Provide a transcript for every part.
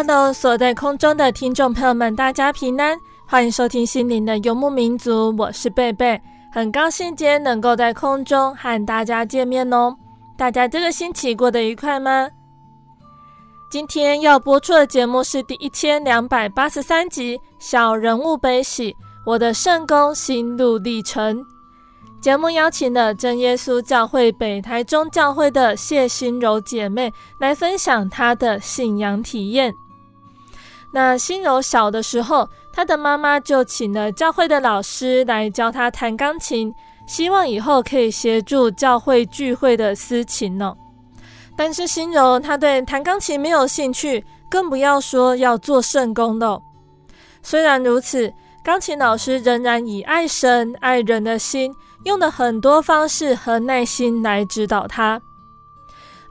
Hello，所在空中的听众朋友们，大家平安，欢迎收听心灵的游牧民族，我是贝贝，很高兴今天能够在空中和大家见面哦。大家这个星期过得愉快吗？今天要播出的节目是第一千两百八十三集《小人物悲喜》，我的圣工心路历程。节目邀请了真耶稣教会北台中教会的谢心柔姐妹来分享她的信仰体验。那心柔小的时候，她的妈妈就请了教会的老师来教她弹钢琴，希望以后可以协助教会聚会的司琴呢。但是心柔她对弹钢琴没有兴趣，更不要说要做圣工了。虽然如此，钢琴老师仍然以爱神爱人的心，用了很多方式和耐心来指导她。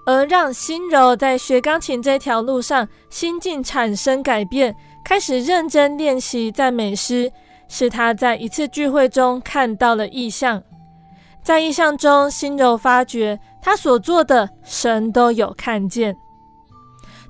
而让心柔在学钢琴这条路上心境产生改变，开始认真练习赞美诗，是她在一次聚会中看到了异象。在异象中，心柔发觉她所做的神都有看见。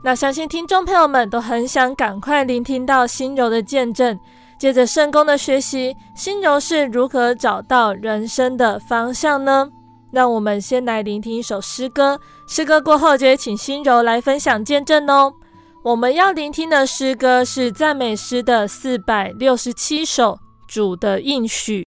那相信听众朋友们都很想赶快聆听到心柔的见证。接着圣工的学习，心柔是如何找到人生的方向呢？让我们先来聆听一首诗歌，诗歌过后就请心柔来分享见证哦。我们要聆听的诗歌是赞美诗的四百六十七首，《主的应许》。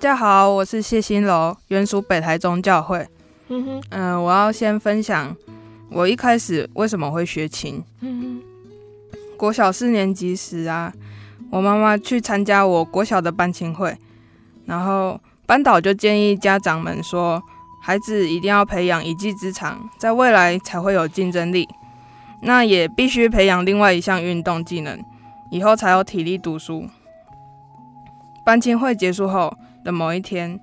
家好，我是谢新楼，原属北台中教会。嗯哼，嗯、呃，我要先分享我一开始为什么会学琴。嗯哼，国小四年级时啊，我妈妈去参加我国小的班亲会，然后班导就建议家长们说，孩子一定要培养一技之长，在未来才会有竞争力。那也必须培养另外一项运动技能，以后才有体力读书。班亲会结束后的某一天，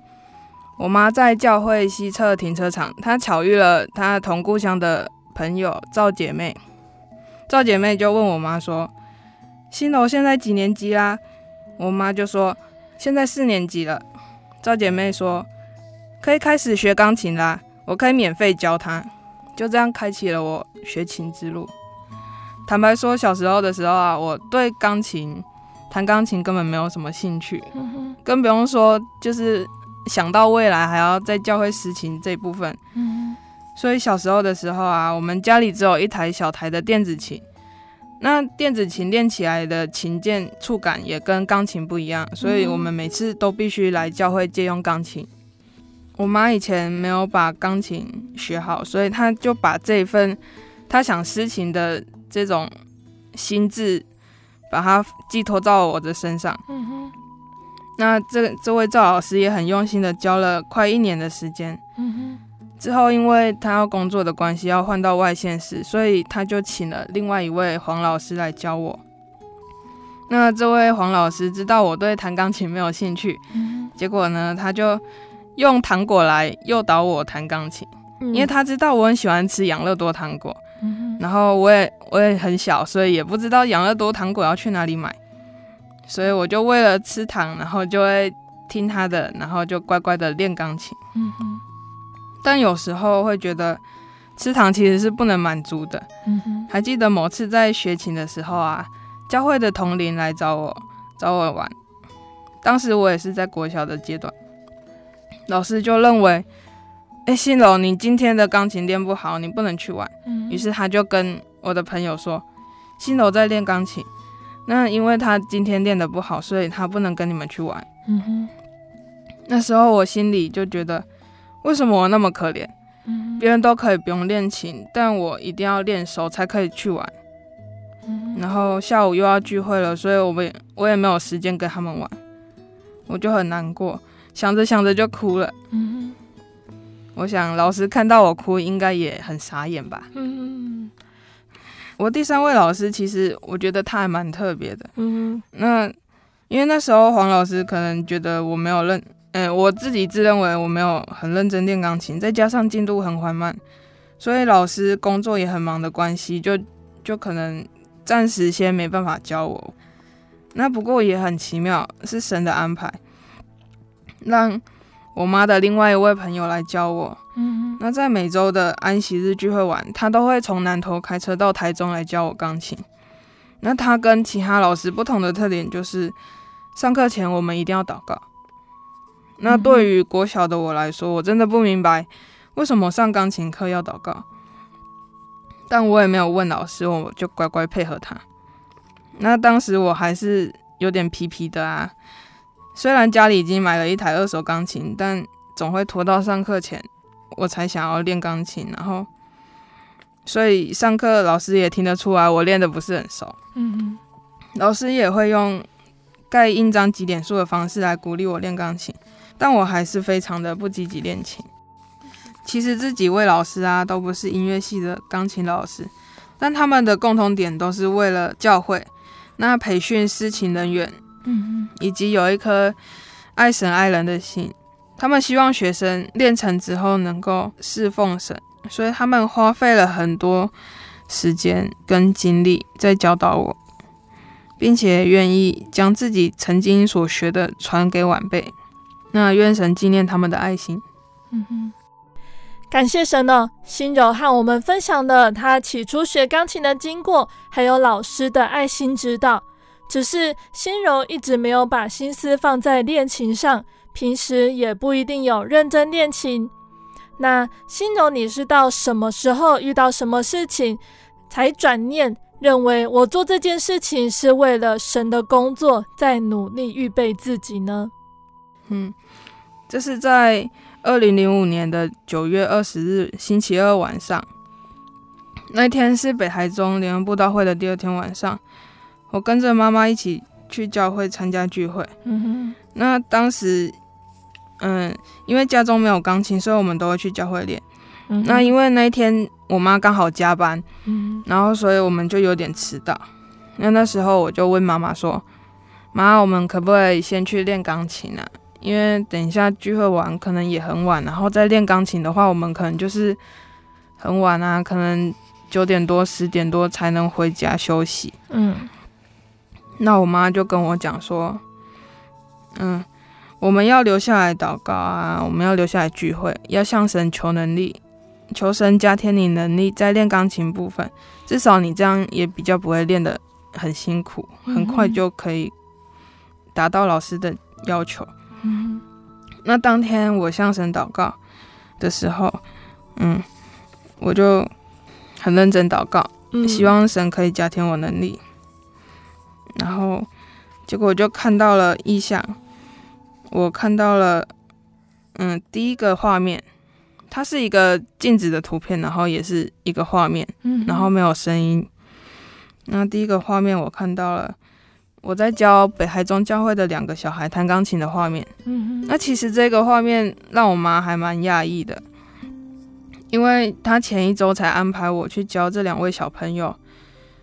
我妈在教会西侧停车场，她巧遇了她同故乡的朋友赵姐妹。赵姐妹就问我妈说：“新楼现在几年级啦？”我妈就说：“现在四年级了。”赵姐妹说：“可以开始学钢琴啦，我可以免费教她。”就这样开启了我学琴之路。坦白说，小时候的时候啊，我对钢琴。弹钢琴根本没有什么兴趣，更不用说就是想到未来还要在教会实琴这一部分。所以小时候的时候啊，我们家里只有一台小台的电子琴，那电子琴练起来的琴键触感也跟钢琴不一样，所以我们每次都必须来教会借用钢琴。我妈以前没有把钢琴学好，所以她就把这一份她想实琴的这种心智。把它寄托到我的身上。嗯哼。那这这位赵老师也很用心的教了快一年的时间。嗯哼。之后，因为他要工作的关系，要换到外县市，所以他就请了另外一位黄老师来教我。那这位黄老师知道我对弹钢琴没有兴趣，嗯。结果呢，他就用糖果来诱导我弹钢琴，嗯。因为他知道我很喜欢吃养乐多糖果。然后我也我也很小，所以也不知道养乐多糖果要去哪里买，所以我就为了吃糖，然后就会听他的，然后就乖乖的练钢琴。嗯哼。但有时候会觉得吃糖其实是不能满足的。嗯哼。还记得某次在学琴的时候啊，教会的同龄来找我找我玩，当时我也是在国小的阶段，老师就认为。哎，新楼，你今天的钢琴练不好，你不能去玩。嗯，于是他就跟我的朋友说，新楼在练钢琴，那因为他今天练的不好，所以他不能跟你们去玩。嗯哼，那时候我心里就觉得，为什么我那么可怜？嗯，别人都可以不用练琴，但我一定要练熟才可以去玩。嗯，然后下午又要聚会了，所以我们我也没有时间跟他们玩，我就很难过，想着想着就哭了。嗯。我想老师看到我哭，应该也很傻眼吧。嗯，我第三位老师其实我觉得他还蛮特别的。嗯，那因为那时候黄老师可能觉得我没有认，嗯、欸，我自己自认为我没有很认真练钢琴，再加上进度很缓慢，所以老师工作也很忙的关系，就就可能暂时先没办法教我。那不过也很奇妙，是神的安排，让。我妈的另外一位朋友来教我，嗯，那在每周的安息日聚会完，他都会从南投开车到台中来教我钢琴。那他跟其他老师不同的特点就是，上课前我们一定要祷告。那对于国小的我来说，我真的不明白为什么上钢琴课要祷告，但我也没有问老师，我就乖乖配合他。那当时我还是有点皮皮的啊。虽然家里已经买了一台二手钢琴，但总会拖到上课前，我才想要练钢琴。然后，所以上课老师也听得出来我练得不是很熟。嗯嗯，老师也会用盖印章几点数的方式来鼓励我练钢琴，但我还是非常的不积极练琴。其实这几位老师啊，都不是音乐系的钢琴老师，但他们的共同点都是为了教会，那培训司琴人员。嗯，以及有一颗爱神爱人的心，他们希望学生练成之后能够侍奉神，所以他们花费了很多时间跟精力在教导我，并且愿意将自己曾经所学的传给晚辈。那愿神纪念他们的爱心。嗯哼，感谢神呢，心柔和我们分享了他起初学钢琴的经过，还有老师的爱心指导。只是心柔一直没有把心思放在练琴上，平时也不一定有认真练琴。那心柔，你是到什么时候遇到什么事情，才转念认为我做这件事情是为了神的工作，在努力预备自己呢？嗯，这是在二零零五年的九月二十日星期二晚上，那天是北台中联合布道会的第二天晚上，我跟着妈妈一起去教会参加聚会。嗯哼，那当时，嗯，因为家中没有钢琴，所以我们都会去教会练。嗯、那因为那一天我妈刚好加班，嗯，然后所以我们就有点迟到。那那时候我就问妈妈说：“妈，我们可不可以先去练钢琴啊？因为等一下聚会完可能也很晚，然后再练钢琴的话，我们可能就是很晚啊，可能九点多、十点多才能回家休息。”嗯，那我妈就跟我讲说：“嗯，我们要留下来祷告啊，我们要留下来聚会，要向神求能力。”求神加添你能力，在练钢琴部分，至少你这样也比较不会练的很辛苦，很快就可以达到老师的要求。嗯，那当天我向神祷告的时候，嗯，我就很认真祷告，希望神可以加添我能力。然后结果我就看到了意象，我看到了，嗯，第一个画面。它是一个静止的图片，然后也是一个画面，然后没有声音。那第一个画面我看到了，我在教北海中教会的两个小孩弹钢琴的画面。那其实这个画面让我妈还蛮讶异的，因为她前一周才安排我去教这两位小朋友。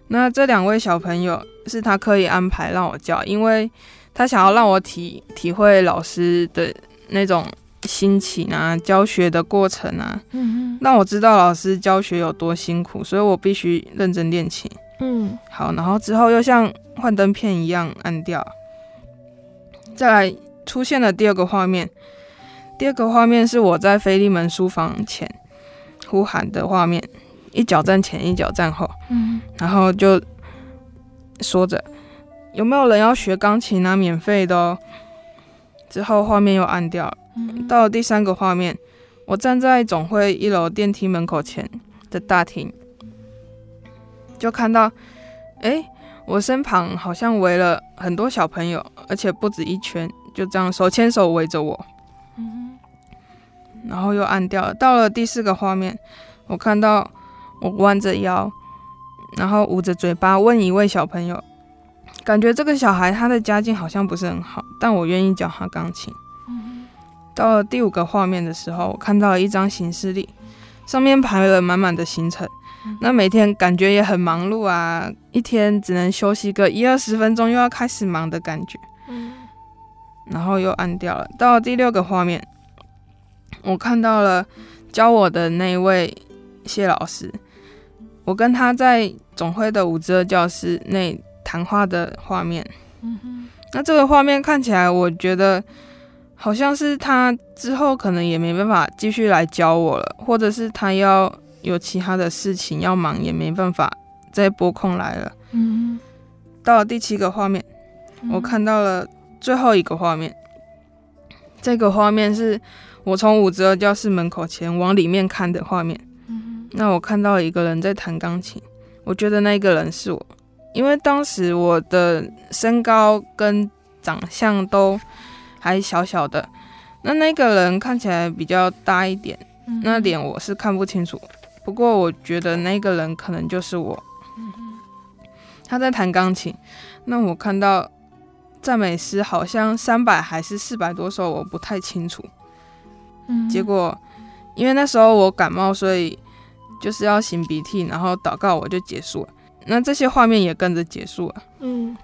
那这两位小朋友是他刻意安排让我教，因为他想要让我体体会老师的那种。心情啊，教学的过程啊，嗯，让我知道老师教学有多辛苦，所以我必须认真练琴。嗯，好，然后之后又像幻灯片一样按掉，再来出现了第二个画面。第二个画面是我在菲利门书房前呼喊的画面，一脚站前，一脚站后。嗯，然后就说着有没有人要学钢琴啊？免费的哦。之后画面又暗掉了。到了第三个画面，我站在总会一楼电梯门口前的大厅，就看到，哎，我身旁好像围了很多小朋友，而且不止一圈，就这样手牵手围着我。然后又暗掉了。到了第四个画面，我看到我弯着腰，然后捂着嘴巴问一位小朋友，感觉这个小孩他的家境好像不是很好，但我愿意教他钢琴。到了第五个画面的时候，我看到了一张行事历，上面排了满满的行程。那每天感觉也很忙碌啊，一天只能休息个一二十分钟，又要开始忙的感觉。然后又按掉了。到了第六个画面，我看到了教我的那一位谢老师，我跟他在总会的五之二教室内谈话的画面。那这个画面看起来，我觉得。好像是他之后可能也没办法继续来教我了，或者是他要有其他的事情要忙，也没办法再拨空来了。嗯，到了第七个画面，我看到了最后一个画面。这个画面是我从五之二教室门口前往里面看的画面。嗯，那我看到一个人在弹钢琴，我觉得那个人是我，因为当时我的身高跟长相都。还小小的，那那个人看起来比较大一点，嗯、那脸我是看不清楚。不过我觉得那个人可能就是我。嗯、他在弹钢琴，那我看到赞美诗好像三百还是四百多首，我不太清楚。嗯、结果因为那时候我感冒，所以就是要擤鼻涕，然后祷告，我就结束了。那这些画面也跟着结束了。嗯，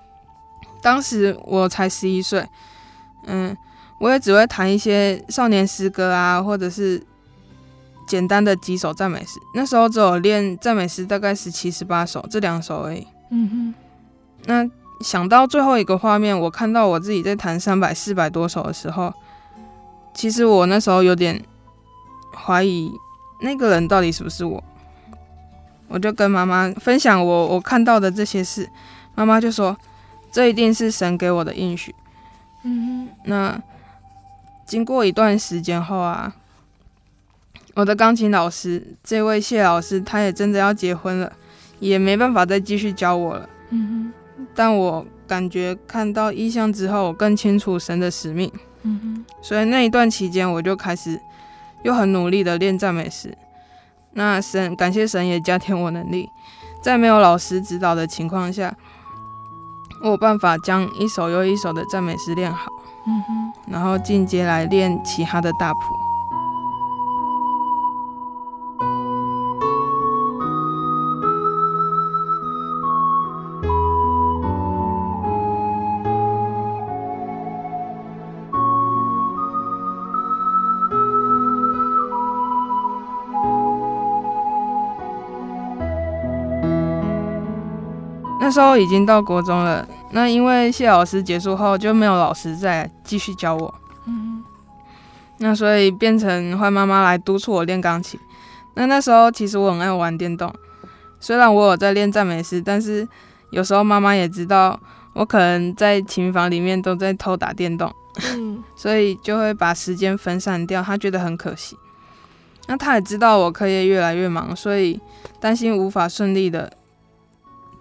当时我才十一岁。嗯，我也只会弹一些少年诗歌啊，或者是简单的几首赞美诗。那时候只有练赞美诗，大概十七、十八首，这两首而已。嗯哼。那想到最后一个画面，我看到我自己在弹三百、四百多首的时候，其实我那时候有点怀疑那个人到底是不是我。我就跟妈妈分享我我看到的这些事，妈妈就说：“这一定是神给我的应许。”嗯，那经过一段时间后啊，我的钢琴老师这位谢老师，他也真的要结婚了，也没办法再继续教我了。嗯哼，但我感觉看到意象之后，我更清楚神的使命。嗯哼，所以那一段期间，我就开始又很努力的练赞美诗。那神感谢神也加添我能力，在没有老师指导的情况下，我有办法将一首又一首的赞美诗练好。嗯哼，然后进阶来练其他的大谱。时候已经到国中了，那因为谢老师结束后就没有老师再继续教我，嗯，那所以变成换妈妈来督促我练钢琴。那那时候其实我很爱玩电动，虽然我有在练赞美诗，但是有时候妈妈也知道我可能在琴房里面都在偷打电动，嗯，所以就会把时间分散掉，她觉得很可惜。那她也知道我课业越来越忙，所以担心无法顺利的。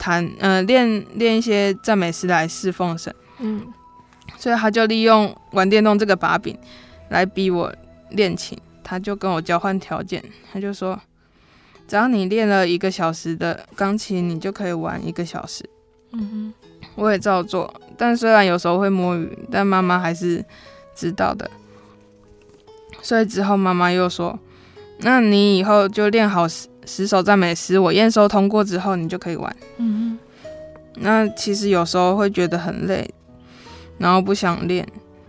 弹呃练练一些赞美诗来侍奉神，嗯，所以他就利用玩电动这个把柄来逼我练琴。他就跟我交换条件，他就说，只要你练了一个小时的钢琴，你就可以玩一个小时。嗯哼，我也照做，但虽然有时候会摸鱼，但妈妈还是知道的。所以之后妈妈又说，那你以后就练好。十首赞美诗，我验收通过之后，你就可以玩。嗯哼，那其实有时候会觉得很累，然后不想练。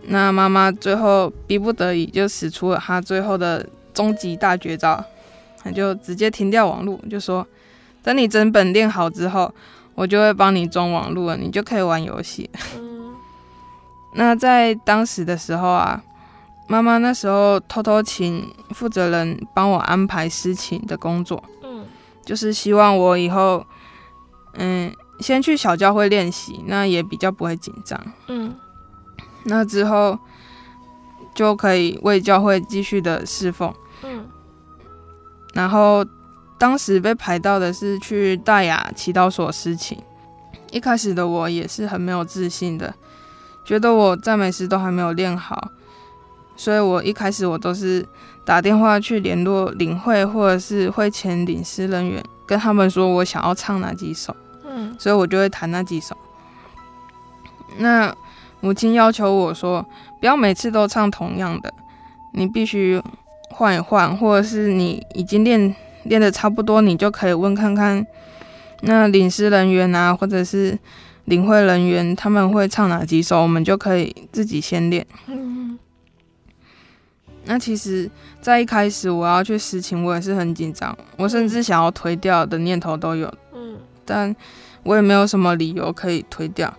那妈妈最后逼不得已，就使出了她最后的终极大绝招，她就直接停掉网络，就说：“等你整本练好之后，我就会帮你装网络了，你就可以玩游戏。”嗯，那在当时的时候啊。妈妈那时候偷偷请负责人帮我安排事情的工作，嗯，就是希望我以后，嗯，先去小教会练习，那也比较不会紧张，嗯，那之后就可以为教会继续的侍奉，嗯，然后当时被排到的是去大雅祈祷所司琴，一开始的我也是很没有自信的，觉得我赞美诗都还没有练好。所以我一开始我都是打电话去联络领会或者是会前领师人员，跟他们说我想要唱哪几首，嗯，所以我就会弹那几首。那母亲要求我说，不要每次都唱同样的，你必须换一换，或者是你已经练练的差不多，你就可以问看看那领师人员啊，或者是领会人员他们会唱哪几首，我们就可以自己先练。嗯。那其实，在一开始我要去司琴，我也是很紧张，我甚至想要推掉的念头都有，嗯，但我也没有什么理由可以推掉。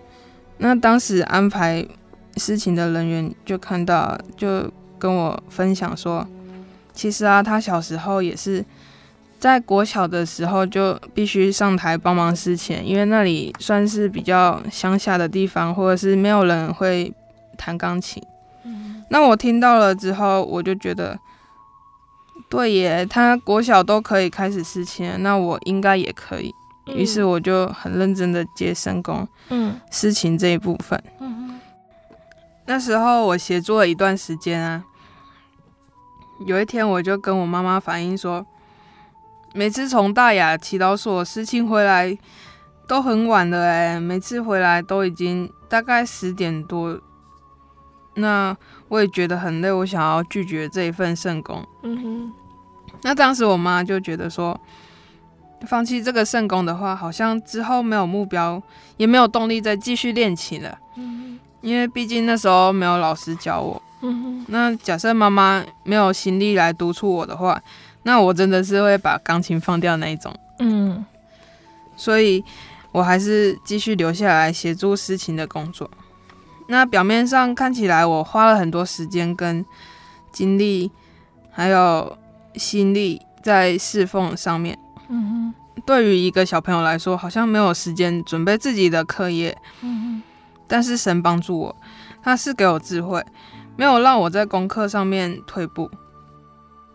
那当时安排司琴的人员就看到，就跟我分享说，其实啊，他小时候也是在国小的时候就必须上台帮忙司琴，因为那里算是比较乡下的地方，或者是没有人会弹钢琴。那我听到了之后，我就觉得，对耶，他国小都可以开始事情，那我应该也可以。于是我就很认真的接生工，嗯，事情这一部分。嗯，那时候我协助了一段时间啊，有一天我就跟我妈妈反映说，每次从大雅祈祷所司琴回来都很晚了，哎，每次回来都已经大概十点多。那我也觉得很累，我想要拒绝这一份圣工。嗯哼。那当时我妈就觉得说，放弃这个圣工的话，好像之后没有目标，也没有动力再继续练琴了。嗯哼。因为毕竟那时候没有老师教我。嗯哼。那假设妈妈没有心力来督促我的话，那我真的是会把钢琴放掉那一种。嗯。所以我还是继续留下来协助司琴的工作。那表面上看起来，我花了很多时间跟精力，还有心力在侍奉上面。嗯哼，对于一个小朋友来说，好像没有时间准备自己的课业。嗯哼，但是神帮助我，他是给我智慧，没有让我在功课上面退步。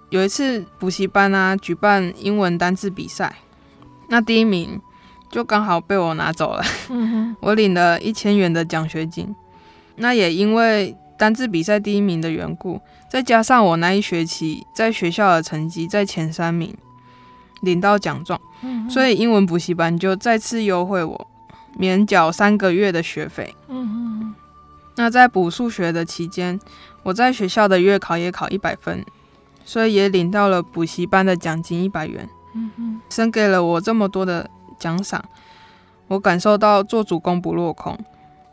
有一次补习班啊举办英文单字比赛，那第一名就刚好被我拿走了。嗯哼，我领了一千元的奖学金。那也因为单字比赛第一名的缘故，再加上我那一学期在学校的成绩在前三名，领到奖状，嗯、所以英文补习班就再次优惠我免缴三个月的学费。嗯、那在补数学的期间，我在学校的月考也考一百分，所以也领到了补习班的奖金一百元。嗯哼，生给了我这么多的奖赏，我感受到做主公不落空，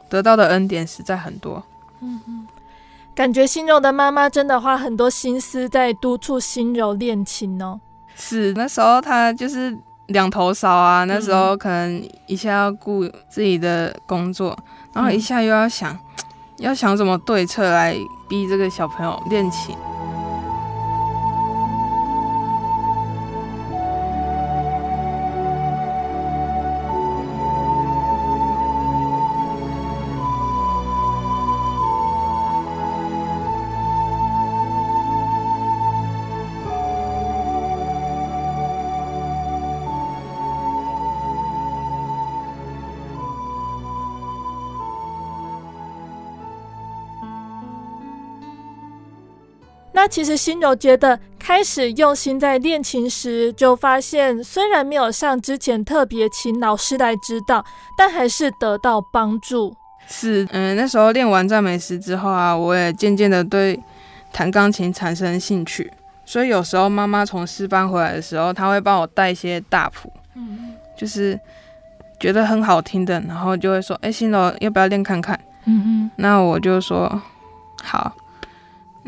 得到的恩典实在很多。嗯嗯，感觉心柔的妈妈真的花很多心思在督促心柔练琴哦。是，那时候她就是两头烧啊，那时候可能一下要顾自己的工作，然后一下又要想，要想怎么对策来逼这个小朋友练琴。那其实心柔觉得，开始用心在练琴时，就发现虽然没有像之前特别请老师来指导，但还是得到帮助。是，嗯，那时候练完赞美诗之后啊，我也渐渐的对弹钢琴产生兴趣。所以有时候妈妈从诗班回来的时候，她会帮我带一些大谱，嗯，就是觉得很好听的，然后就会说：“哎，心柔要不要练看看？”嗯嗯，那我就说：“好。”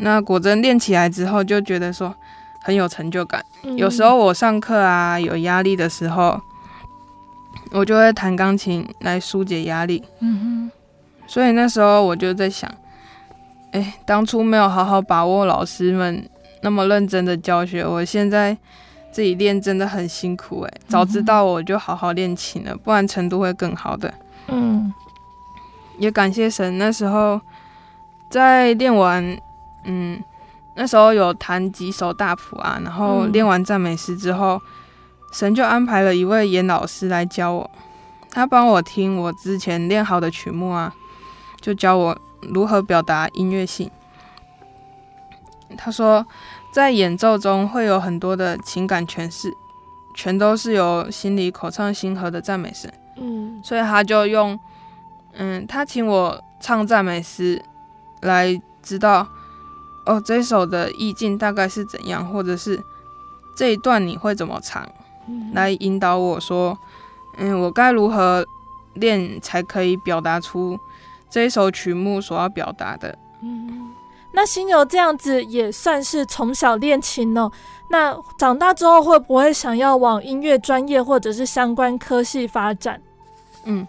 那果真练起来之后，就觉得说很有成就感。嗯、有时候我上课啊有压力的时候，我就会弹钢琴来疏解压力。嗯哼。所以那时候我就在想，哎、欸，当初没有好好把握老师们那么认真的教学，我现在自己练真的很辛苦哎、欸。早知道我就好好练琴了，不然程度会更好的。嗯。也感谢神，那时候在练完。嗯，那时候有弹几首大谱啊，然后练完赞美诗之后，嗯、神就安排了一位严老师来教我，他帮我听我之前练好的曲目啊，就教我如何表达音乐性。他说，在演奏中会有很多的情感诠释，全都是由心里口唱心和的赞美声。嗯，所以他就用，嗯，他请我唱赞美诗来知道。哦，这首的意境大概是怎样，或者是这一段你会怎么唱，嗯、来引导我说，嗯，我该如何练才可以表达出这一首曲目所要表达的。嗯，那心柔这样子也算是从小练琴哦。那长大之后会不会想要往音乐专业或者是相关科系发展？嗯，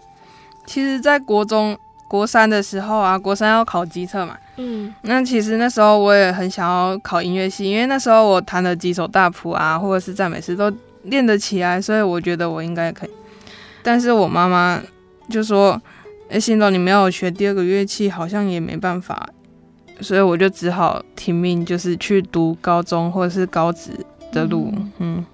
其实，在国中。国三的时候啊，国三要考基测嘛。嗯，那其实那时候我也很想要考音乐系，因为那时候我弹了几首大谱啊，或者是赞美诗都练得起来，所以我觉得我应该可以。但是我妈妈就说：“哎、欸，心柔，你没有学第二个乐器，好像也没办法。”所以我就只好听命，就是去读高中或者是高职的路。嗯，嗯，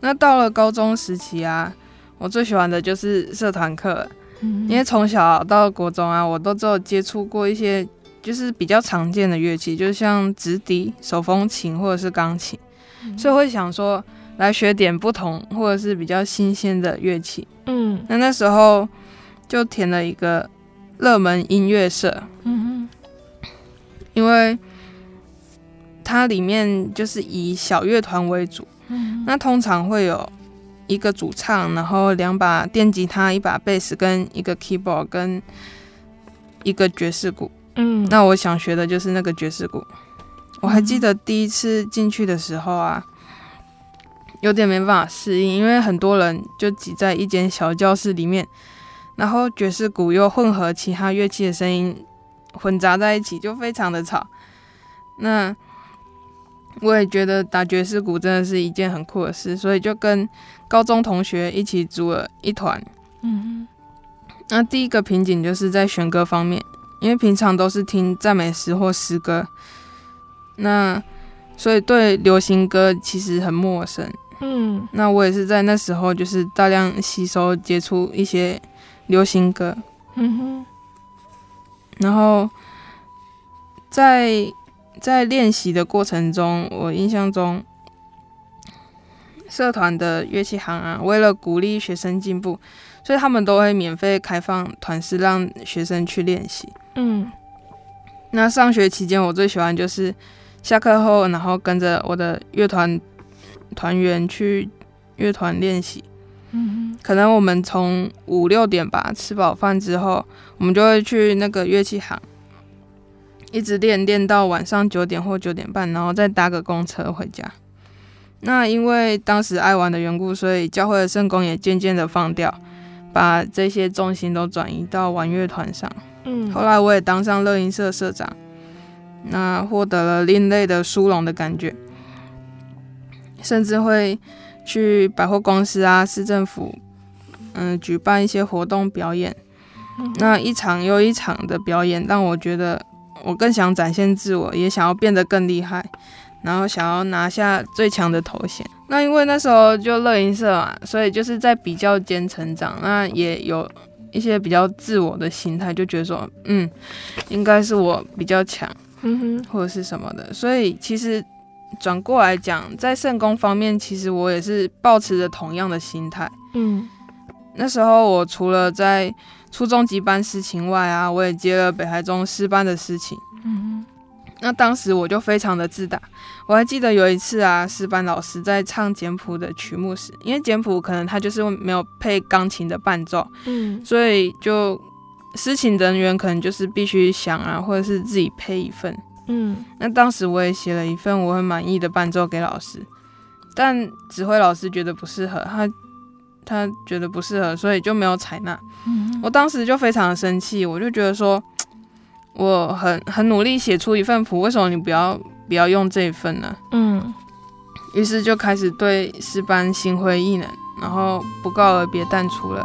那到了高中时期啊，我最喜欢的就是社团课。因为从小到国中啊，我都只有接触过一些就是比较常见的乐器，就像直笛、手风琴或者是钢琴，所以会想说来学点不同或者是比较新鲜的乐器。嗯，那那时候就填了一个热门音乐社。嗯哼，因为它里面就是以小乐团为主。嗯，那通常会有。一个主唱，然后两把电吉他，一把贝斯，跟一个 keyboard，跟一个爵士鼓。嗯，那我想学的就是那个爵士鼓。我还记得第一次进去的时候啊，有点没办法适应，因为很多人就挤在一间小教室里面，然后爵士鼓又混合其他乐器的声音混杂在一起，就非常的吵。那我也觉得打爵士鼓真的是一件很酷的事，所以就跟高中同学一起组了一团。嗯哼，那第一个瓶颈就是在选歌方面，因为平常都是听赞美诗或诗歌，那所以对流行歌其实很陌生。嗯，那我也是在那时候就是大量吸收接触一些流行歌。嗯哼，然后在在练习的过程中，我印象中，社团的乐器行啊，为了鼓励学生进步，所以他们都会免费开放团室让学生去练习。嗯，那上学期间，我最喜欢就是下课后，然后跟着我的乐团团员去乐团练习。嗯，可能我们从五六点吧，吃饱饭之后，我们就会去那个乐器行，一直练练到晚上九点或九点半，然后再搭个公车回家。那因为当时爱玩的缘故，所以教会的圣工也渐渐的放掉，把这些重心都转移到玩乐团上。嗯，后来我也当上乐音社社长，那获得了另类的殊荣的感觉，甚至会去百货公司啊、市政府，嗯，举办一些活动表演。那一场又一场的表演，让我觉得我更想展现自我，也想要变得更厉害。然后想要拿下最强的头衔，那因为那时候就乐音社嘛，所以就是在比较间成长，那也有一些比较自我的心态，就觉得说，嗯，应该是我比较强，嗯哼，或者是什么的。所以其实转过来讲，在圣功方面，其实我也是抱持着同样的心态。嗯，那时候我除了在初中级班事情外啊，我也接了北海中师班的事情。嗯哼，那当时我就非常的自大。我还记得有一次啊，诗班老师在唱简谱的曲目时，因为简谱可能他就是没有配钢琴的伴奏，嗯，所以就司琴人员可能就是必须想啊，或者是自己配一份，嗯。那当时我也写了一份我很满意的伴奏给老师，但指挥老师觉得不适合，他他觉得不适合，所以就没有采纳。嗯，我当时就非常的生气，我就觉得说，我很很努力写出一份谱，为什么你不要？不要用这一份呢。嗯，于是就开始对诗班心灰意冷，然后不告而别淡出了。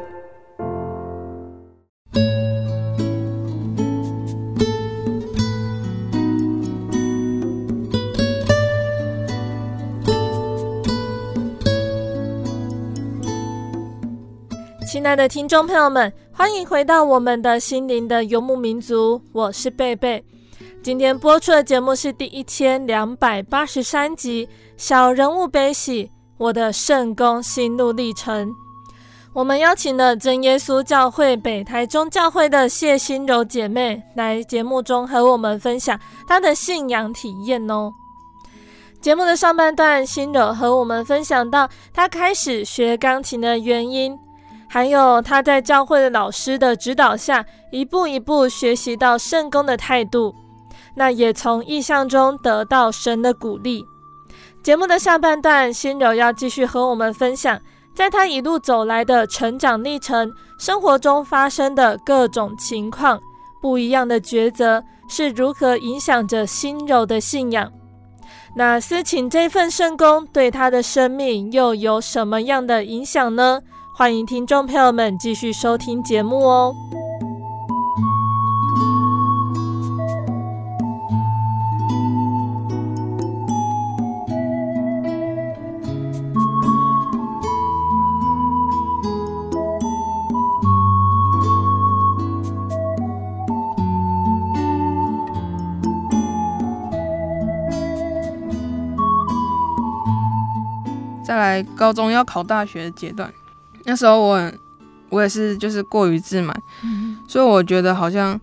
亲爱的听众朋友们，欢迎回到我们的心灵的游牧民族，我是贝贝。今天播出的节目是第一千两百八十三集《小人物悲喜》，我的圣工心路历程。我们邀请了真耶稣教会北台中教会的谢心柔姐妹来节目中和我们分享她的信仰体验哦。节目的上半段，心柔和我们分享到她开始学钢琴的原因。还有他在教会的老师的指导下，一步一步学习到圣工的态度，那也从异象中得到神的鼓励。节目的下半段，心柔要继续和我们分享，在他一路走来的成长历程，生活中发生的各种情况，不一样的抉择是如何影响着心柔的信仰。那司琴这份圣工对他的生命又有什么样的影响呢？欢迎听众朋友们继续收听节目哦。再来，高中要考大学的阶段。那时候我，我也是就是过于自满，嗯，所以我觉得好像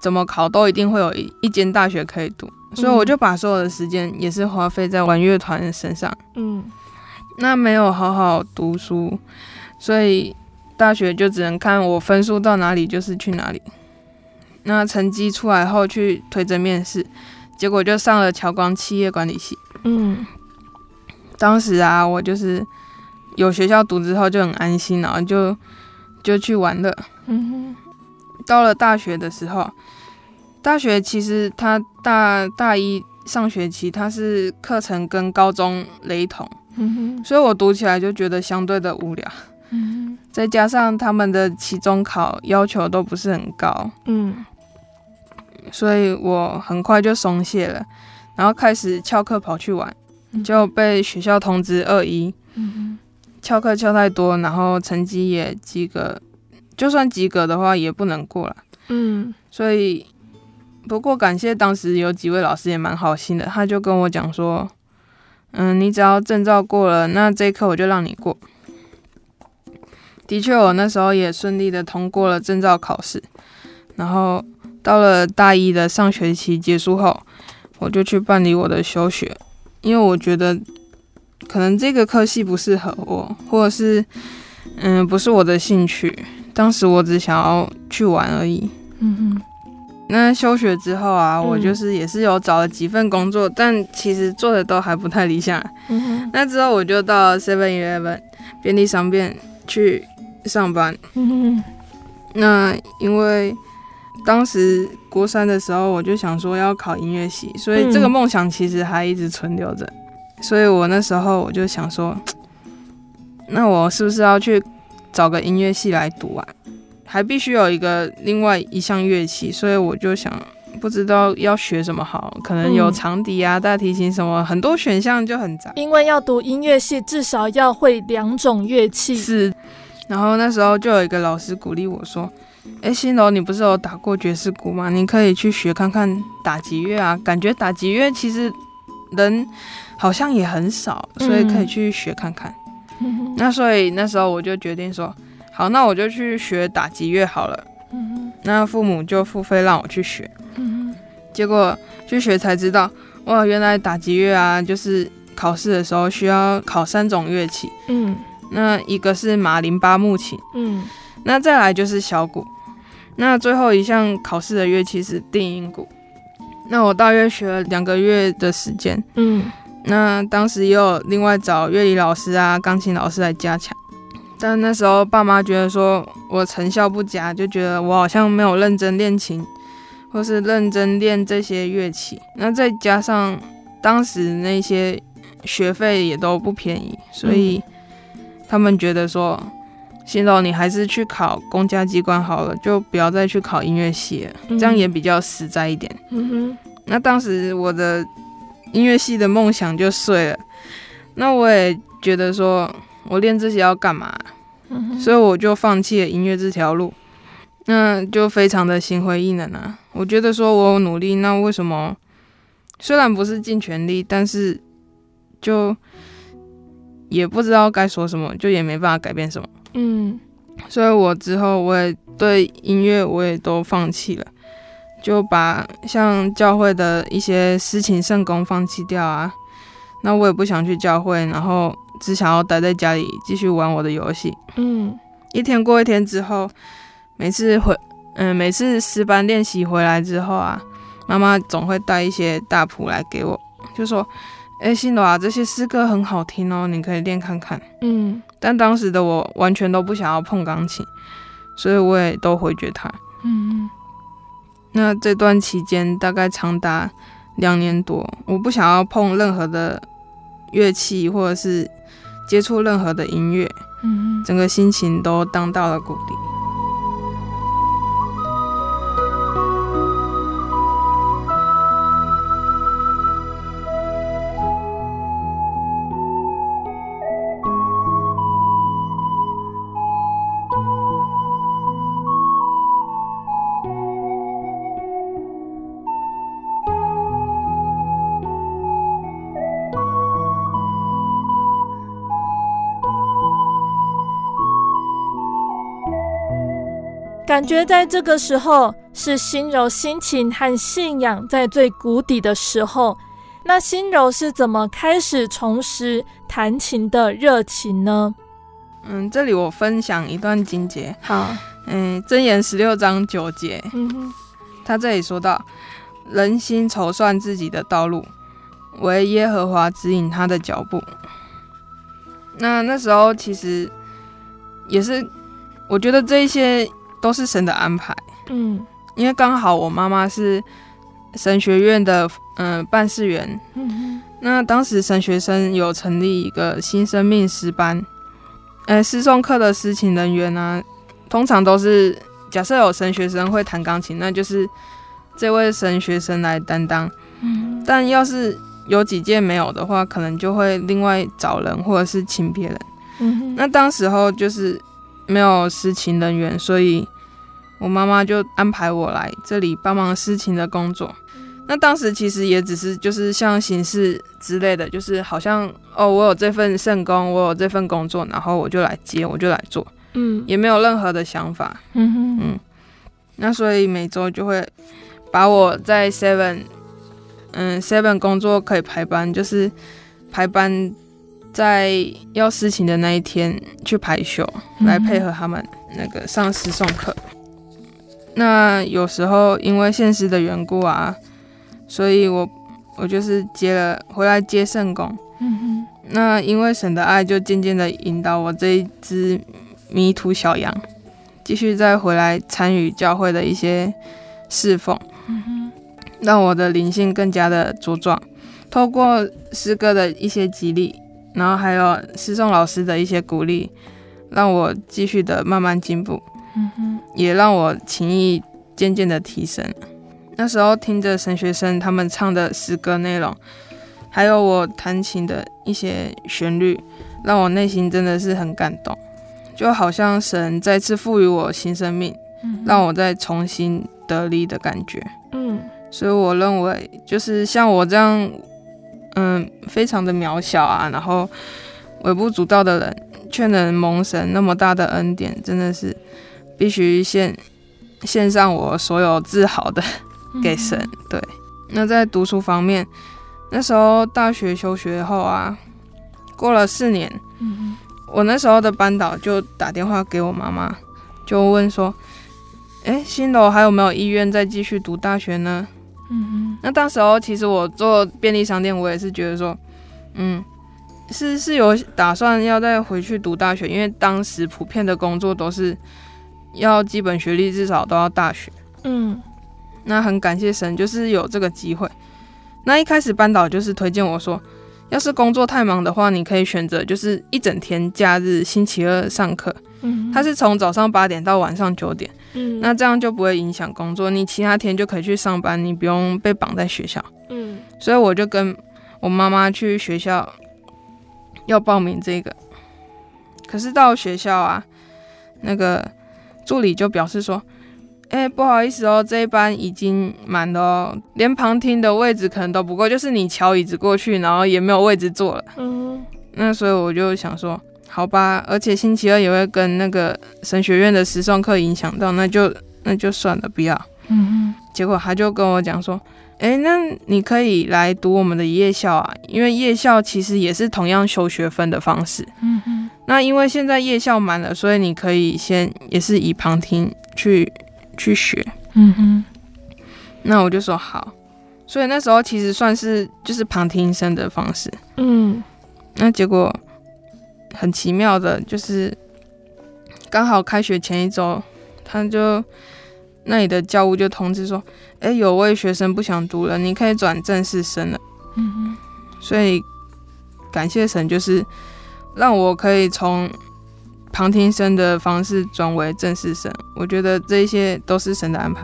怎么考都一定会有一一间大学可以读，所以我就把所有的时间也是花费在玩乐团身上。嗯，那没有好好读书，所以大学就只能看我分数到哪里就是去哪里。那成绩出来后去推着面试，结果就上了侨光企业管理系。嗯，当时啊，我就是有学校读之后就很安心，然后就就去玩了。嗯哼。到了大学的时候，大学其实它大大一上学期它是课程跟高中雷同。嗯哼。所以我读起来就觉得相对的无聊。嗯。再加上他们的期中考要求都不是很高。嗯。所以我很快就松懈了，然后开始翘课跑去玩，就被学校通知二一。嗯，翘课翘太多，然后成绩也及格，就算及格的话也不能过了。嗯，所以不过感谢当时有几位老师也蛮好心的，他就跟我讲说，嗯，你只要证照过了，那这一科我就让你过。的确，我那时候也顺利的通过了证照考试，然后。到了大一的上学期结束后，我就去办理我的休学，因为我觉得可能这个科系不适合我，或者是嗯不是我的兴趣。当时我只想要去玩而已。嗯哼。那休学之后啊，我就是也是有找了几份工作，但其实做的都还不太理想。嗯哼。那之后我就到 Seven Eleven 便利商店去上班。嗯哼。那因为。当时国三的时候，我就想说要考音乐系，所以这个梦想其实还一直存留着。嗯、所以我那时候我就想说，那我是不是要去找个音乐系来读啊？还必须有一个另外一项乐器，所以我就想，不知道要学什么好，可能有长笛啊、大提琴什么，很多选项就很杂。因为要读音乐系，至少要会两种乐器。是，然后那时候就有一个老师鼓励我说。哎，新楼，你不是有打过爵士鼓吗？你可以去学看看打击乐啊。感觉打击乐其实人好像也很少，所以可以去学看看。嗯、那所以那时候我就决定说，好，那我就去学打击乐好了。嗯、那父母就付费让我去学。嗯、结果去学才知道，哇，原来打击乐啊，就是考试的时候需要考三种乐器。嗯，那一个是马林巴木琴。嗯，那再来就是小鼓。那最后一项考试的乐器是定音鼓，那我大约学了两个月的时间，嗯，那当时也有另外找乐理老师啊、钢琴老师来加强，但那时候爸妈觉得说我成效不佳，就觉得我好像没有认真练琴，或是认真练这些乐器，那再加上当时那些学费也都不便宜，所以他们觉得说。新楼，你还是去考公家机关好了，就不要再去考音乐系了，嗯、这样也比较实在一点。嗯哼。那当时我的音乐系的梦想就碎了，那我也觉得说，我练这些要干嘛？嗯。所以我就放弃了音乐这条路，那就非常的心灰意冷啊。我觉得说我有努力，那为什么虽然不是尽全力，但是就也不知道该说什么，就也没办法改变什么。嗯，所以我之后我也对音乐我也都放弃了，就把像教会的一些诗情圣工放弃掉啊。那我也不想去教会，然后只想要待在家里继续玩我的游戏。嗯，一天过一天之后，每次回嗯每次诗班练习回来之后啊，妈妈总会带一些大谱来给我，就说。哎，新罗啊，这些诗歌很好听哦，你可以练看看。嗯，但当时的我完全都不想要碰钢琴，所以我也都回绝他。嗯嗯，那这段期间大概长达两年多，我不想要碰任何的乐器，或者是接触任何的音乐。嗯，整个心情都荡到了谷底。感觉在这个时候，是心柔心情和信仰在最谷底的时候。那心柔是怎么开始重拾弹琴的热情呢？嗯，这里我分享一段经节。好，嗯，箴言十六章九节。嗯哼，他这里说到：“人心筹算自己的道路，为耶和华指引他的脚步。”那那时候其实也是，我觉得这一些都是神的安排。嗯，因为刚好我妈妈是神学院的嗯、呃、办事员。嗯哼，那当时神学生有成立一个新生命师班，呃，诗诵课的诗琴人员呢、啊，通常都是假设有神学生会弹钢琴，那就是这位神学生来担当。嗯，但要是有几届没有的话，可能就会另外找人，或者是请别人。嗯哼，那当时候就是没有实勤人员，所以我妈妈就安排我来这里帮忙事情的工作。那当时其实也只是就是像形式之类的，就是好像哦，我有这份圣工，我有这份工作，然后我就来接，我就来做。嗯，也没有任何的想法。嗯哼嗯，那所以每周就会把我在 Seven。嗯，seven 工作可以排班，就是排班在要事情的那一天去排休，来配合他们那个上诗诵课。那有时候因为现实的缘故啊，所以我我就是接了回来接圣公。嗯哼。那因为神的爱就渐渐的引导我这一只迷途小羊，继续再回来参与教会的一些侍奉。嗯哼。让我的灵性更加的茁壮，透过诗歌的一些激励，然后还有诗颂老师的一些鼓励，让我继续的慢慢进步。嗯哼，也让我情意渐渐的提升。那时候听着神学生他们唱的诗歌内容，还有我弹琴的一些旋律，让我内心真的是很感动，就好像神再次赋予我新生命，让我再重新得力的感觉。嗯。所以我认为，就是像我这样，嗯，非常的渺小啊，然后微不足道的人，却能蒙神那么大的恩典，真的是必须献献上我所有自豪的给神。对，那在读书方面，那时候大学休学后啊，过了四年，我那时候的班导就打电话给我妈妈，就问说：“诶，新楼还有没有意愿再继续读大学呢？”嗯哼，那当时候其实我做便利商店，我也是觉得说，嗯，是是有打算要再回去读大学，因为当时普遍的工作都是要基本学历至少都要大学。嗯，那很感谢神，就是有这个机会。那一开始班导就是推荐我说，要是工作太忙的话，你可以选择就是一整天假日星期二上课。嗯，他是从早上八点到晚上九点。嗯，那这样就不会影响工作，你其他天就可以去上班，你不用被绑在学校。嗯，所以我就跟我妈妈去学校要报名这个，可是到学校啊，那个助理就表示说，哎、欸，不好意思哦，这一班已经满了哦，连旁听的位置可能都不够，就是你敲椅子过去，然后也没有位置坐了。嗯，那所以我就想说。好吧，而且星期二也会跟那个神学院的时尚课影响到，那就那就算了，不要。嗯哼。结果他就跟我讲说，诶，那你可以来读我们的夜校啊，因为夜校其实也是同样修学分的方式。嗯哼。那因为现在夜校满了，所以你可以先也是以旁听去去学。嗯哼。那我就说好，所以那时候其实算是就是旁听生的方式。嗯。那结果。很奇妙的，就是刚好开学前一周，他就那里的教务就通知说，哎，有位学生不想读了，你可以转正式生了。嗯哼，所以感谢神，就是让我可以从旁听生的方式转为正式生。我觉得这一些都是神的安排。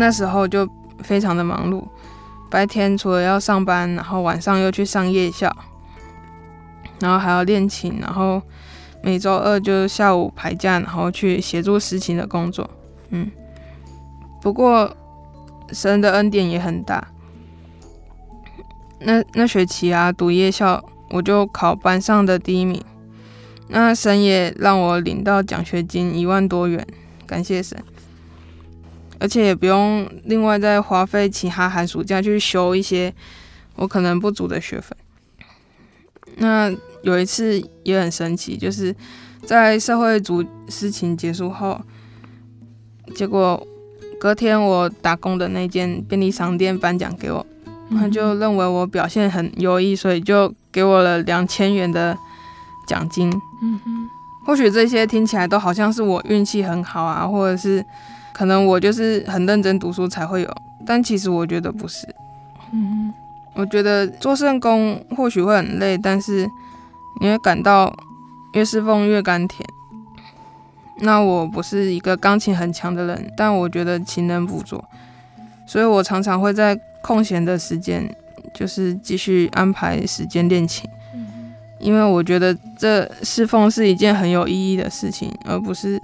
那时候就非常的忙碌，白天除了要上班，然后晚上又去上夜校，然后还要练琴，然后每周二就下午排假，然后去协助司琴的工作。嗯，不过神的恩典也很大。那那学期啊，读夜校，我就考班上的第一名。那神也让我领到奖学金一万多元，感谢神。而且也不用另外再花费其他寒暑假去修一些我可能不足的学分。那有一次也很神奇，就是在社会组事情结束后，结果隔天我打工的那间便利商店颁奖给我，他就认为我表现很优异，所以就给我了两千元的奖金。嗯哼，或许这些听起来都好像是我运气很好啊，或者是。可能我就是很认真读书才会有，但其实我觉得不是。嗯，我觉得做圣工或许会很累，但是你会感到越侍奉越甘甜。那我不是一个钢琴很强的人，但我觉得勤能补拙，所以我常常会在空闲的时间，就是继续安排时间练琴。嗯，因为我觉得这侍奉是一件很有意义的事情，而不是。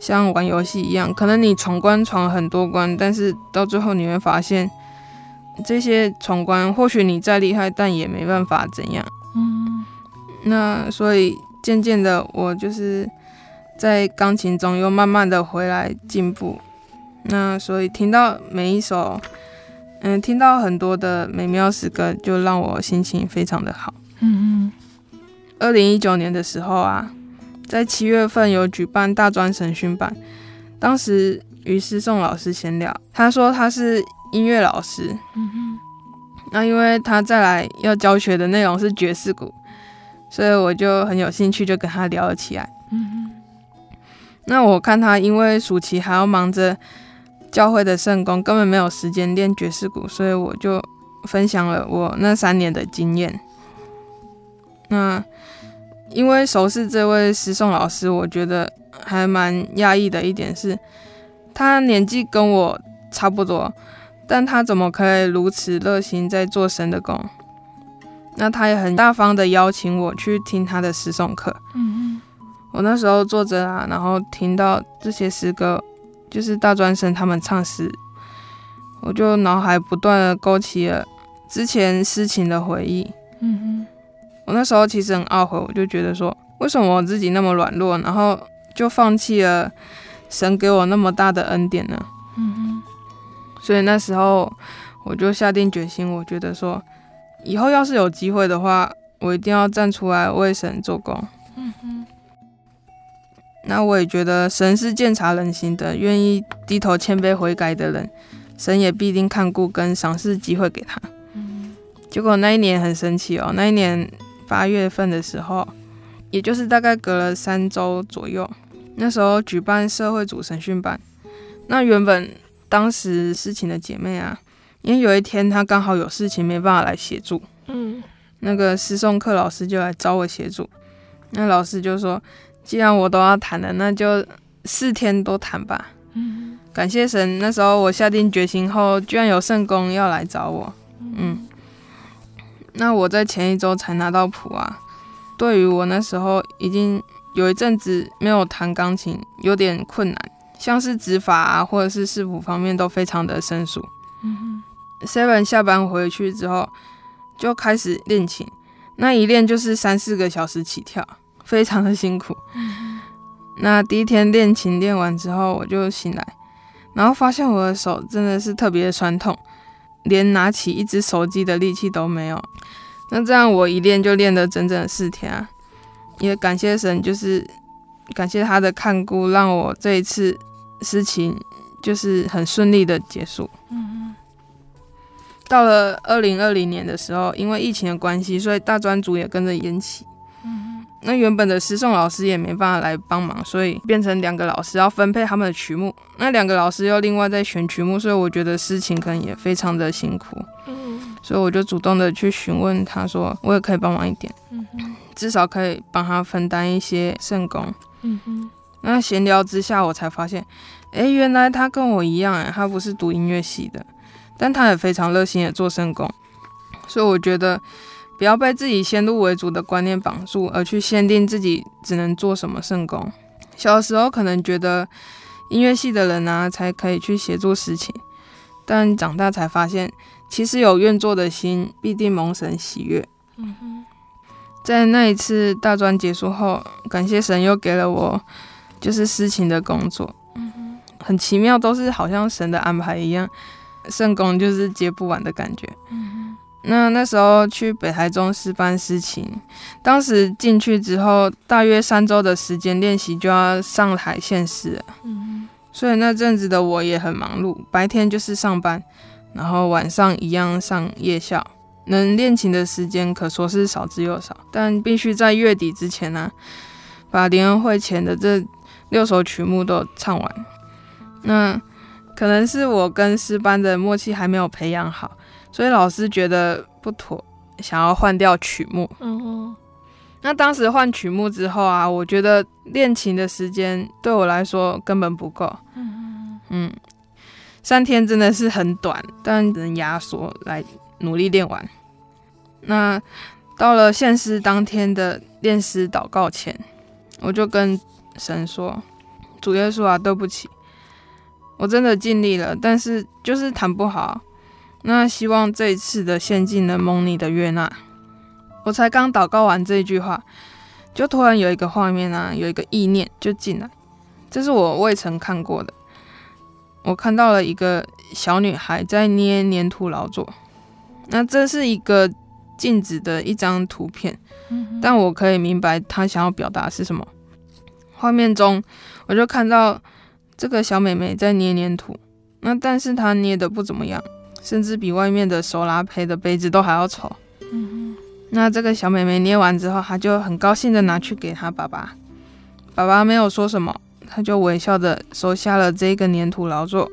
像玩游戏一样，可能你闯关闯很多关，但是到最后你会发现，这些闯关或许你再厉害，但也没办法怎样。嗯，那所以渐渐的，我就是在钢琴中又慢慢的回来进步。那所以听到每一首，嗯，听到很多的美妙诗歌，就让我心情非常的好。嗯嗯。二零一九年的时候啊。在七月份有举办大专审讯班，当时与思颂老师闲聊，他说他是音乐老师，嗯哼，那因为他再来要教学的内容是爵士鼓，所以我就很有兴趣，就跟他聊了起来，嗯哼，那我看他因为暑期还要忙着教会的圣工，根本没有时间练爵士鼓，所以我就分享了我那三年的经验，那。因为熟悉这位诗颂老师，我觉得还蛮讶异的一点是，他年纪跟我差不多，但他怎么可以如此热心在做神的工？那他也很大方的邀请我去听他的诗诵课。嗯，我那时候坐着啊，然后听到这些诗歌，就是大专生他们唱诗，我就脑海不断的勾起了之前诗情的回忆。嗯。我那时候其实很懊悔，我就觉得说，为什么我自己那么软弱，然后就放弃了神给我那么大的恩典呢？嗯哼。所以那时候我就下定决心，我觉得说，以后要是有机会的话，我一定要站出来为神做工。嗯哼。那我也觉得神是鉴察人心的，愿意低头谦卑悔改的人，神也必定看顾跟赏赐机会给他。嗯。结果那一年很神奇哦，那一年。八月份的时候，也就是大概隔了三周左右，那时候举办社会组审讯班。那原本当时事情的姐妹啊，因为有一天她刚好有事情没办法来协助，嗯，那个诗诵课老师就来找我协助。那老师就说，既然我都要谈了，那就四天都谈吧。嗯，感谢神，那时候我下定决心后，居然有圣工要来找我，嗯。那我在前一周才拿到谱啊，对于我那时候已经有一阵子没有弹钢琴，有点困难，像是指法啊，或者是视谱方面都非常的生疏。嗯哼，Seven 下班回去之后就开始练琴，那一练就是三四个小时起跳，非常的辛苦。嗯，那第一天练琴练完之后，我就醒来，然后发现我的手真的是特别的酸痛。连拿起一只手机的力气都没有，那这样我一练就练了整整四天啊！也感谢神，就是感谢他的看顾，让我这一次事情就是很顺利的结束。嗯，到了二零二零年的时候，因为疫情的关系，所以大专组也跟着延期。那原本的诗颂老师也没办法来帮忙，所以变成两个老师要分配他们的曲目。那两个老师又另外在选曲目，所以我觉得事情可能也非常的辛苦。嗯，所以我就主动的去询问他说，我也可以帮忙一点，嗯，至少可以帮他分担一些圣工。嗯哼，那闲聊之下，我才发现，哎，原来他跟我一样，哎，他不是读音乐系的，但他也非常热心的做圣工。所以我觉得。不要被自己先入为主的观念绑住，而去限定自己只能做什么圣工。小时候可能觉得音乐系的人啊才可以去协助事情，但长大才发现，其实有愿做的心，必定蒙神喜悦。嗯哼，在那一次大专结束后，感谢神又给了我就是司琴的工作。嗯哼，很奇妙，都是好像神的安排一样，圣工就是接不完的感觉。那那时候去北台中师班司琴，当时进去之后，大约三周的时间练习就要上台献诗了。嗯哼，所以那阵子的我也很忙碌，白天就是上班。然后晚上一样上夜校，能练琴的时间可说是少之又少，但必须在月底之前呢、啊，把联欢会前的这六首曲目都唱完。那可能是我跟师班的默契还没有培养好，所以老师觉得不妥，想要换掉曲目。嗯哼。那当时换曲目之后啊，我觉得练琴的时间对我来说根本不够。嗯哼。嗯。三天真的是很短，但只能压缩来努力练完。那到了献诗当天的练诗祷告前，我就跟神说：“主耶稣啊，对不起，我真的尽力了，但是就是弹不好。那希望这一次的献祭能蒙你的悦纳。”我才刚祷告完这一句话，就突然有一个画面啊，有一个意念就进来，这是我未曾看过的。我看到了一个小女孩在捏粘土劳作，那这是一个静止的一张图片，但我可以明白她想要表达是什么。画面中，我就看到这个小美妹在捏粘土，那但是她捏的不怎么样，甚至比外面的手拉胚的杯子都还要丑。那这个小妹妹捏完之后，她就很高兴的拿去给她爸爸，爸爸没有说什么。他就微笑的收下了这个黏土劳作。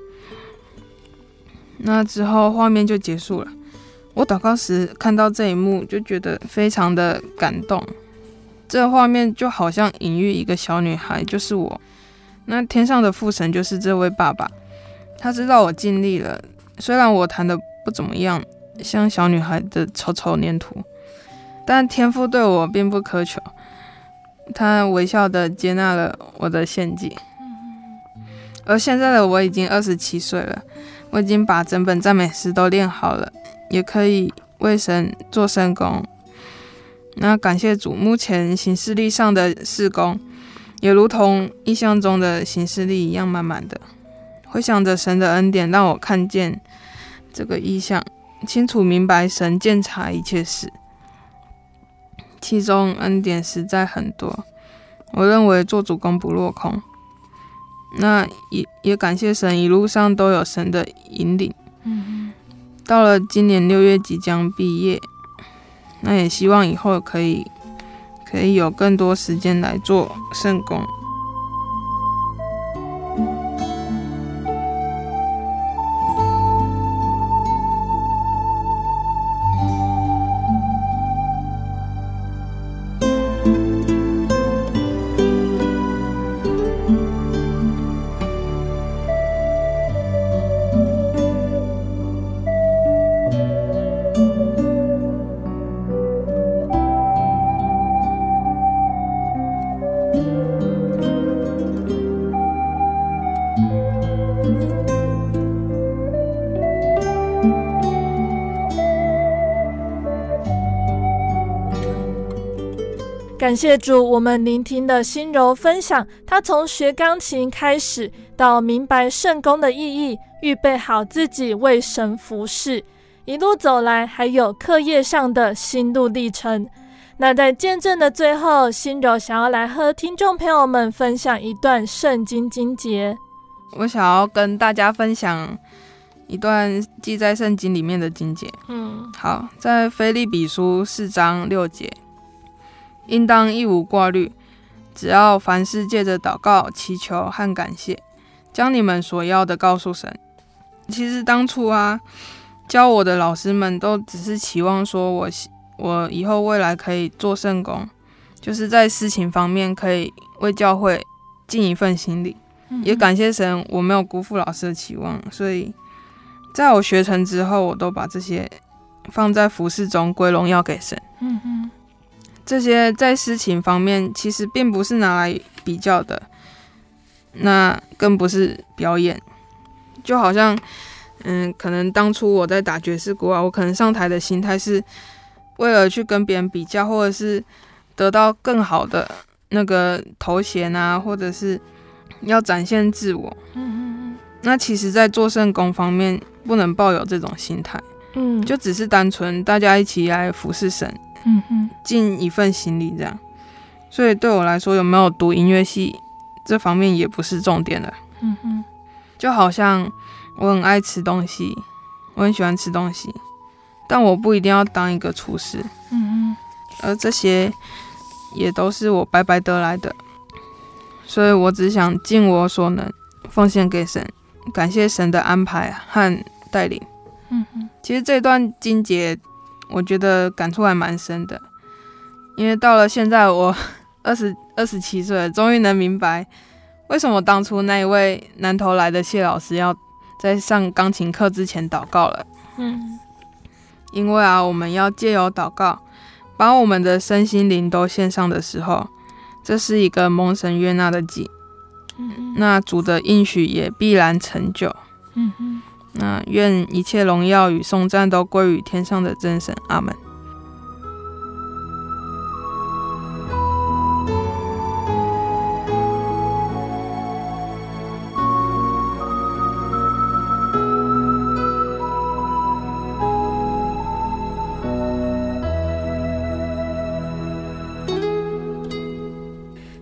那之后画面就结束了。我祷告时看到这一幕，就觉得非常的感动。这画面就好像隐喻一个小女孩，就是我。那天上的父神就是这位爸爸，他知道我尽力了，虽然我弹的不怎么样，像小女孩的丑丑黏土，但天赋对我并不苛求。他微笑的接纳了我的献祭，而现在的我已经二十七岁了，我已经把整本赞美诗都练好了，也可以为神做圣工。那感谢主，目前行事历上的事工，也如同意象中的行事历一样满满的。回想着神的恩典，让我看见这个意象，清楚明白神鉴察一切事。其中恩典实在很多，我认为做主公不落空。那也也感谢神，一路上都有神的引领。嗯，到了今年六月即将毕业，那也希望以后可以可以有更多时间来做圣工。谢主，我们聆听的心柔分享，他从学钢琴开始，到明白圣功的意义，预备好自己为神服侍，一路走来，还有课业上的心路历程。那在见证的最后，心柔想要来和听众朋友们分享一段圣经经节。我想要跟大家分享一段记在圣经里面的经节。嗯，好，在菲利比书四章六节。应当一无挂虑，只要凡事借着祷告、祈求和感谢，将你们所要的告诉神。其实当初啊，教我的老师们都只是期望说我我以后未来可以做圣工，就是在事情方面可以为教会尽一份心力。也感谢神，我没有辜负老师的期望，所以在我学成之后，我都把这些放在服饰中归荣耀给神。嗯哼，这些在事情方面其实并不是拿来比较的，那更不是表演。就好像，嗯，可能当初我在打爵士鼓啊，我可能上台的心态是为了去跟别人比较，或者是得到更好的那个头衔啊，或者是要展现自我。嗯嗯嗯。那其实，在做圣功方面，不能抱有这种心态。嗯。就只是单纯大家一起来服侍神。嗯哼。尽一份心力这样。所以对我来说，有没有读音乐系这方面也不是重点了。嗯哼。就好像我很爱吃东西，我很喜欢吃东西，但我不一定要当一个厨师。嗯哼。而这些也都是我白白得来的，所以我只想尽我所能奉献给神，感谢神的安排和带领。嗯哼。其实这段经节，我觉得感触还蛮深的，因为到了现在，我 二十二十七岁，终于能明白。为什么当初那一位南投来的谢老师要在上钢琴课之前祷告了？嗯，因为啊，我们要借由祷告，把我们的身心灵都献上的时候，这是一个蒙神悦纳的祭。嗯，那主的应许也必然成就。嗯嗯，那愿一切荣耀与颂赞都归于天上的真神。阿门。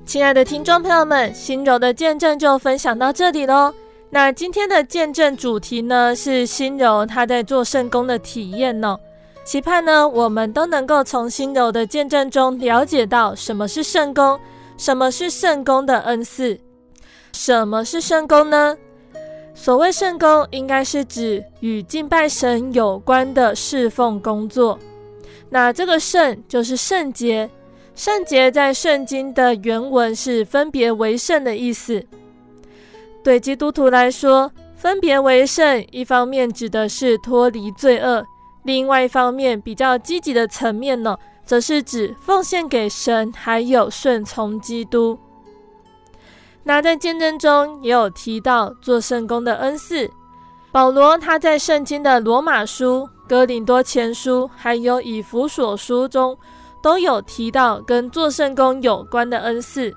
亲爱的听众朋友们，心柔的见证就分享到这里喽。那今天的见证主题呢，是心柔她在做圣工的体验呢。期盼呢，我们都能够从心柔的见证中了解到什么是圣工，什么是圣工的恩赐。什么是圣工呢？所谓圣工，应该是指与敬拜神有关的侍奉工作。那这个圣就是圣洁。圣洁在圣经的原文是分别为圣的意思。对基督徒来说，分别为圣，一方面指的是脱离罪恶，另外一方面比较积极的层面呢，则是指奉献给神，还有顺从基督。那在见证中也有提到做圣工的恩赐。保罗他在圣经的罗马书、哥林多前书，还有以弗所书中。都有提到跟做圣工有关的恩赐，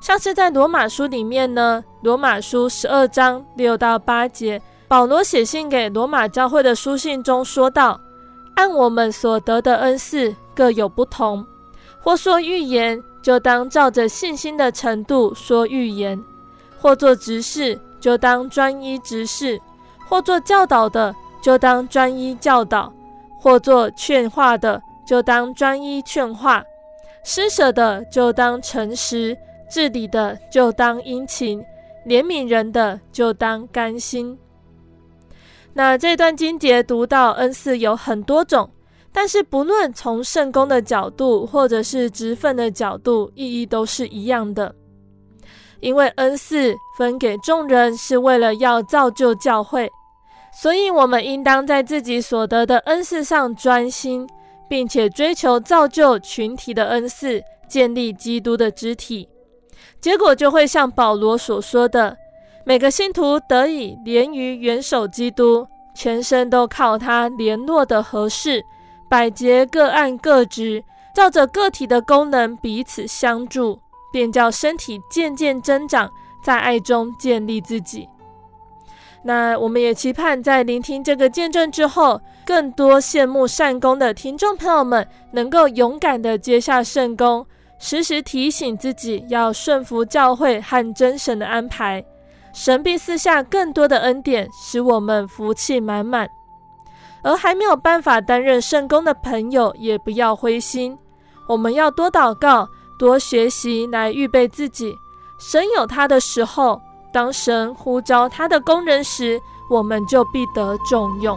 像是在罗马书里面呢，罗马书十二章六到八节，保罗写信给罗马教会的书信中说道：“按我们所得的恩赐各有不同，或说预言，就当照着信心的程度说预言；或做执事，就当专一执事；或做教导的，就当专一教导；或做劝化的。”就当专一劝化，施舍的就当诚实，治理的就当殷勤，怜悯人的就当甘心。那这段经节读到恩赐有很多种，但是不论从圣工的角度，或者是职分的角度，意义都是一样的。因为恩赐分给众人，是为了要造就教会，所以我们应当在自己所得的恩赐上专心。并且追求造就群体的恩赐，建立基督的肢体，结果就会像保罗所说的：每个信徒得以连于元首基督，全身都靠他联络的合适，百节各按各职，照着个体的功能彼此相助，便叫身体渐渐增长，在爱中建立自己。那我们也期盼在聆听这个见证之后，更多羡慕善工的听众朋友们，能够勇敢的接下圣工，时时提醒自己要顺服教会和真神的安排，神必赐下更多的恩典，使我们福气满满。而还没有办法担任圣工的朋友，也不要灰心，我们要多祷告，多学习来预备自己。神有他的时候。当神呼召他的工人时，我们就必得重用。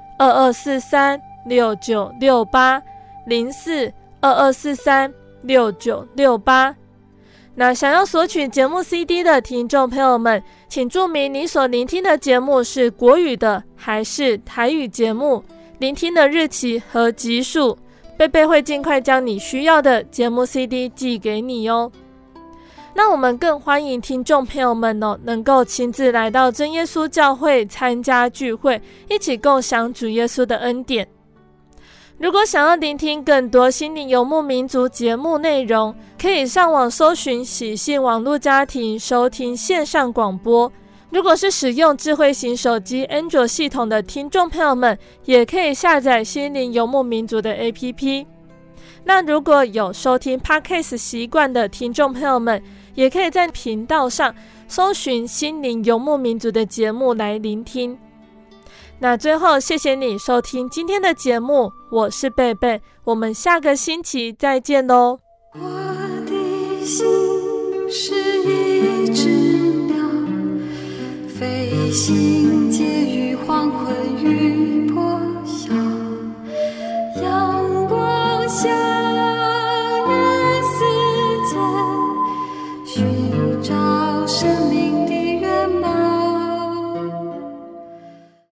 二二四三六九六八零四二二四三六九六八。那想要索取节目 CD 的听众朋友们，请注明你所聆听的节目是国语的还是台语节目，聆听的日期和集数，贝贝会尽快将你需要的节目 CD 寄给你哦。那我们更欢迎听众朋友们哦，能够亲自来到真耶稣教会参加聚会，一起共享主耶稣的恩典。如果想要聆听更多心灵游牧民族节目内容，可以上网搜寻喜信网络家庭收听线上广播。如果是使用智慧型手机 Android 系统的听众朋友们，也可以下载心灵游牧民族的 APP。那如果有收听 Podcast 习惯的听众朋友们，也可以在频道上搜寻心灵游牧民族的节目来聆听。那最后，谢谢你收听今天的节目，我是贝贝，我们下个星期再见喽。我的心是一只鸟，飞行介于黄昏与破晓。阳光下。